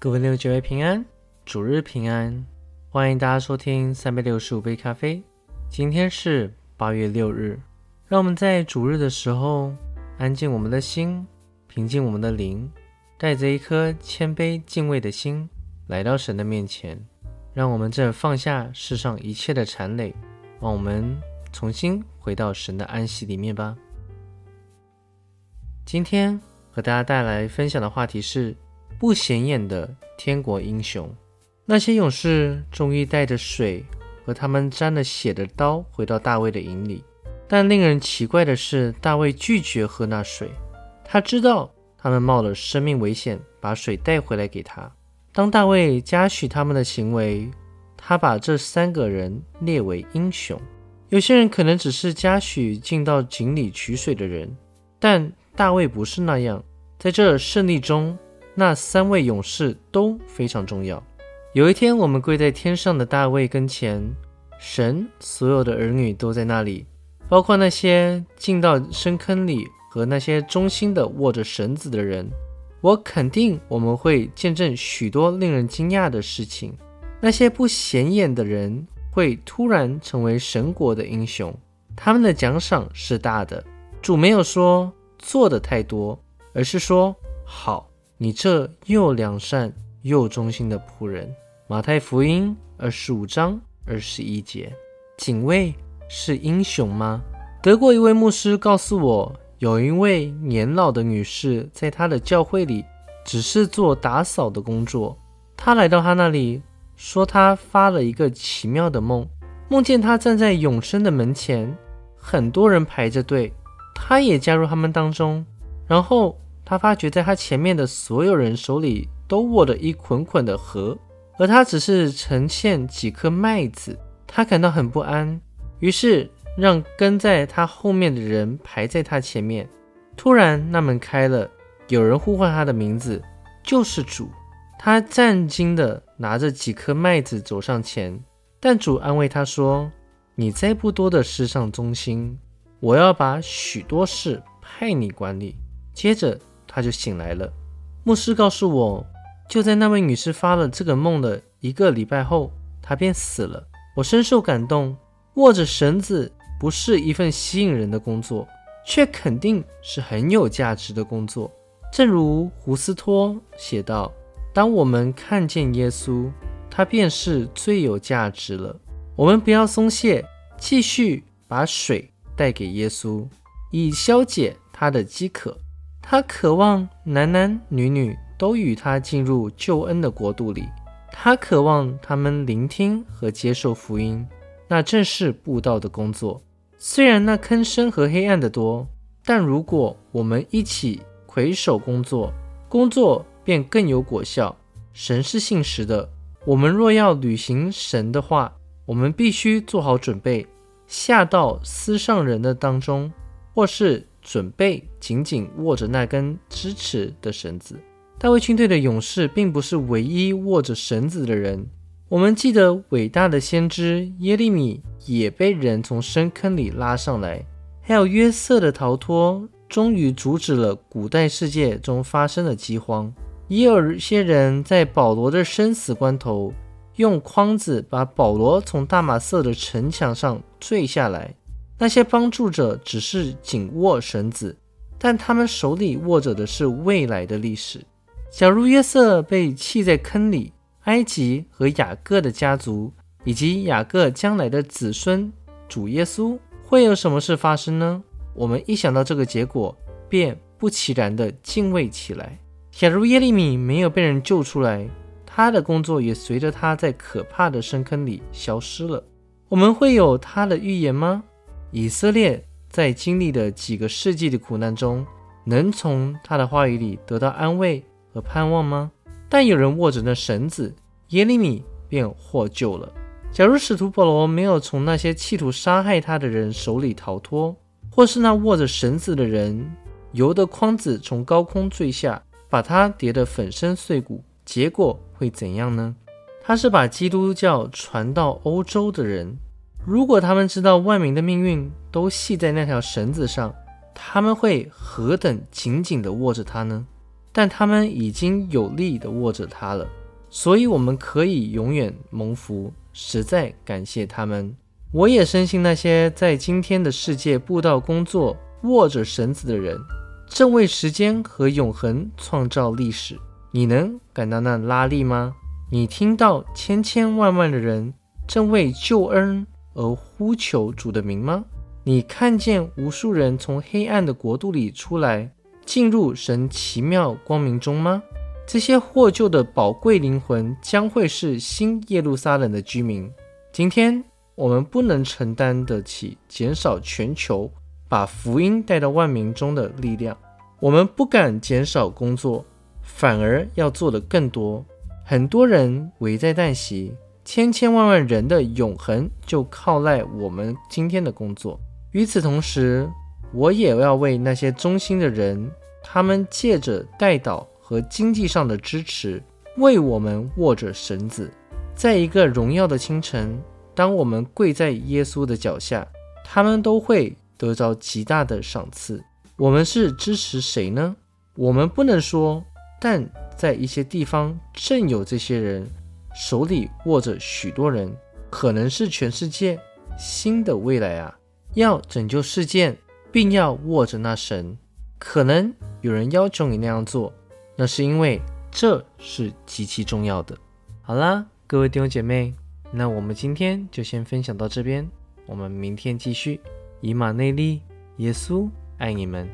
各位六九位平安，主日平安，欢迎大家收听三百六十五杯咖啡。今天是八月六日，让我们在主日的时候安静我们的心，平静我们的灵，带着一颗谦卑敬畏的心来到神的面前，让我们这放下世上一切的缠累，让我们重新回到神的安息里面吧。今天和大家带来分享的话题是。不显眼的天国英雄，那些勇士终于带着水和他们沾了血的刀回到大卫的营里。但令人奇怪的是，大卫拒绝喝那水。他知道他们冒了生命危险把水带回来给他。当大卫嘉许他们的行为，他把这三个人列为英雄。有些人可能只是嘉许进到井里取水的人，但大卫不是那样。在这胜利中。那三位勇士都非常重要。有一天，我们跪在天上的大卫跟前，神所有的儿女都在那里，包括那些进到深坑里和那些忠心的握着绳子的人。我肯定我们会见证许多令人惊讶的事情。那些不显眼的人会突然成为神国的英雄，他们的奖赏是大的。主没有说做的太多，而是说好。你这又良善又忠心的仆人，马太福音二十五章二十一节。警卫是英雄吗？德国一位牧师告诉我，有一位年老的女士在他的教会里只是做打扫的工作。他来到他那里，说他发了一个奇妙的梦，梦见他站在永生的门前，很多人排着队，他也加入他们当中，然后。他发觉，在他前面的所有人手里都握着一捆捆的禾，而他只是呈现几颗麦子。他感到很不安，于是让跟在他后面的人排在他前面。突然，那门开了，有人呼唤他的名字，就是主。他战惊的拿着几颗麦子走上前，但主安慰他说：“你在不多的事上忠心，我要把许多事派你管理。”接着。他就醒来了。牧师告诉我，就在那位女士发了这个梦的一个礼拜后，她便死了。我深受感动。握着绳子不是一份吸引人的工作，却肯定是很有价值的工作。正如胡斯托写道：“当我们看见耶稣，他便是最有价值了。我们不要松懈，继续把水带给耶稣，以消解他的饥渴。”他渴望男男女女都与他进入救恩的国度里，他渴望他们聆听和接受福音，那正是布道的工作。虽然那坑深和黑暗的多，但如果我们一起携手工作，工作便更有果效。神是信实的，我们若要履行神的话，我们必须做好准备，下到思上人的当中，或是。准备紧紧握着那根支持的绳子。大卫军队的勇士并不是唯一握着绳子的人。我们记得伟大的先知耶利米也被人从深坑里拉上来，还有约瑟的逃脱，终于阻止了古代世界中发生的饥荒。也有些人在保罗的生死关头，用筐子把保罗从大马色的城墙上坠下来。那些帮助者只是紧握绳子，但他们手里握着的是未来的历史。假如约瑟被弃在坑里，埃及和雅各的家族以及雅各将来的子孙主耶稣会有什么事发生呢？我们一想到这个结果，便不其然地敬畏起来。假如耶利米没有被人救出来，他的工作也随着他在可怕的深坑里消失了。我们会有他的预言吗？以色列在经历的几个世纪的苦难中，能从他的话语里得到安慰和盼望吗？但有人握着那绳子，耶利米便获救了。假如使徒保罗没有从那些企图杀害他的人手里逃脱，或是那握着绳子的人由得筐子从高空坠下，把他跌得粉身碎骨，结果会怎样呢？他是把基督教传到欧洲的人。如果他们知道万民的命运都系在那条绳子上，他们会何等紧紧地握着它呢？但他们已经有力地握着它了，所以我们可以永远蒙福。实在感谢他们。我也深信那些在今天的世界布道工作、握着绳子的人，正为时间和永恒创造历史。你能感到那拉力吗？你听到千千万万的人正为救恩而呼求主的名吗？你看见无数人从黑暗的国度里出来？进入神奇妙光明中吗？这些获救的宝贵灵魂将会是新耶路撒冷的居民。今天我们不能承担得起减少全球把福音带到万民中的力量。我们不敢减少工作，反而要做的更多。很多人危在旦夕，千千万万人的永恒就靠赖我们今天的工作。与此同时，我也要为那些忠心的人，他们借着带导和经济上的支持，为我们握着绳子。在一个荣耀的清晨，当我们跪在耶稣的脚下，他们都会得着极大的赏赐。我们是支持谁呢？我们不能说，但在一些地方正有这些人手里握着许多人，可能是全世界新的未来啊！要拯救世界。并要握着那绳，可能有人要求你那样做，那是因为这是极其重要的。好啦，各位弟兄姐妹，那我们今天就先分享到这边，我们明天继续。以马内利，耶稣爱你们。